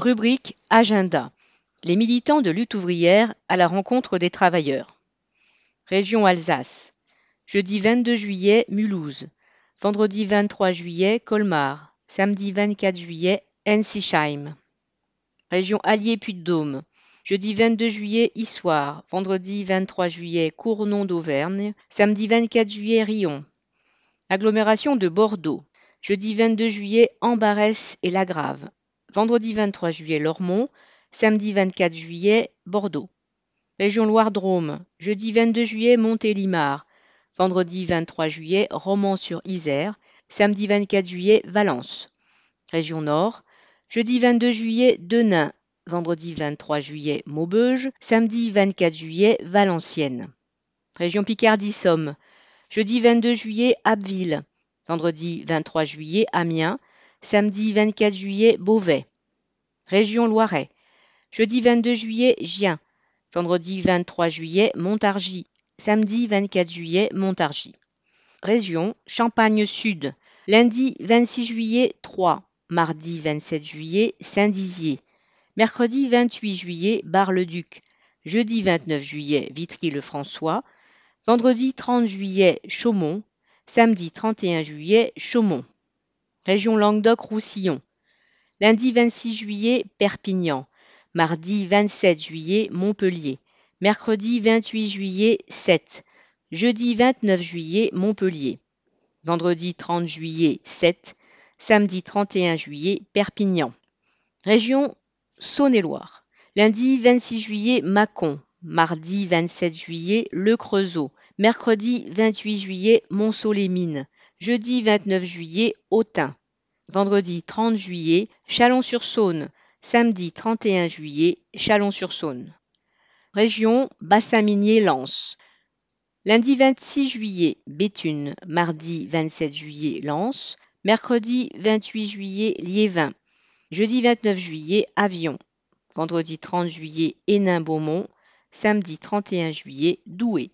Rubrique Agenda. Les militants de lutte ouvrière à la rencontre des travailleurs. Région Alsace. Jeudi 22 juillet, Mulhouse. Vendredi 23 juillet, Colmar. Samedi 24 juillet, Ensisheim. Région Allier Puy-de-Dôme. Jeudi 22 juillet, Issoire. Vendredi 23 juillet, Cournon d'Auvergne. Samedi 24 juillet, Rion. Agglomération de Bordeaux. Jeudi 22 juillet, Ambarès et Lagrave. Vendredi 23 juillet, Lormont. Samedi 24 juillet, Bordeaux. Région Loire-Drôme. Jeudi 22 juillet, Montélimar. Vendredi 23 juillet, Romans-sur-Isère. Samedi 24 juillet, Valence. Région Nord. Jeudi 22 juillet, Denain. Vendredi 23 juillet, Maubeuge. Samedi 24 juillet, Valenciennes. Région Picardie-Somme. Jeudi 22 juillet, Abbeville. Vendredi 23 juillet, Amiens. Samedi 24 juillet, Beauvais. Région Loiret. Jeudi 22 juillet, Gien. Vendredi 23 juillet, Montargis. Samedi 24 juillet, Montargis. Région Champagne-Sud. Lundi 26 juillet, Troyes. Mardi 27 juillet, Saint-Dizier. Mercredi 28 juillet, Bar-le-Duc. Jeudi 29 juillet, Vitry-le-François. Vendredi 30 juillet, Chaumont. Samedi 31 juillet, Chaumont. Région Languedoc-Roussillon. Lundi 26 juillet, Perpignan. Mardi 27 juillet, Montpellier. Mercredi 28 juillet, 7. Jeudi 29 juillet, Montpellier. Vendredi 30 juillet, 7. Samedi 31 juillet, Perpignan. Région Saône-et-Loire. Lundi 26 juillet, Mâcon. Mardi 27 juillet, Le Creusot. Mercredi 28 juillet, Monceau-les-Mines. Jeudi 29 juillet, Autun. Vendredi 30 juillet, Chalon-sur-Saône. Samedi 31 juillet, Chalon-sur-Saône. Région Bassin minier Lens. Lundi 26 juillet, Béthune. Mardi 27 juillet, Lens. Mercredi 28 juillet, Liévin. Jeudi 29 juillet, Avion. Vendredi 30 juillet, Hénin-Beaumont. Samedi 31 juillet, Douai.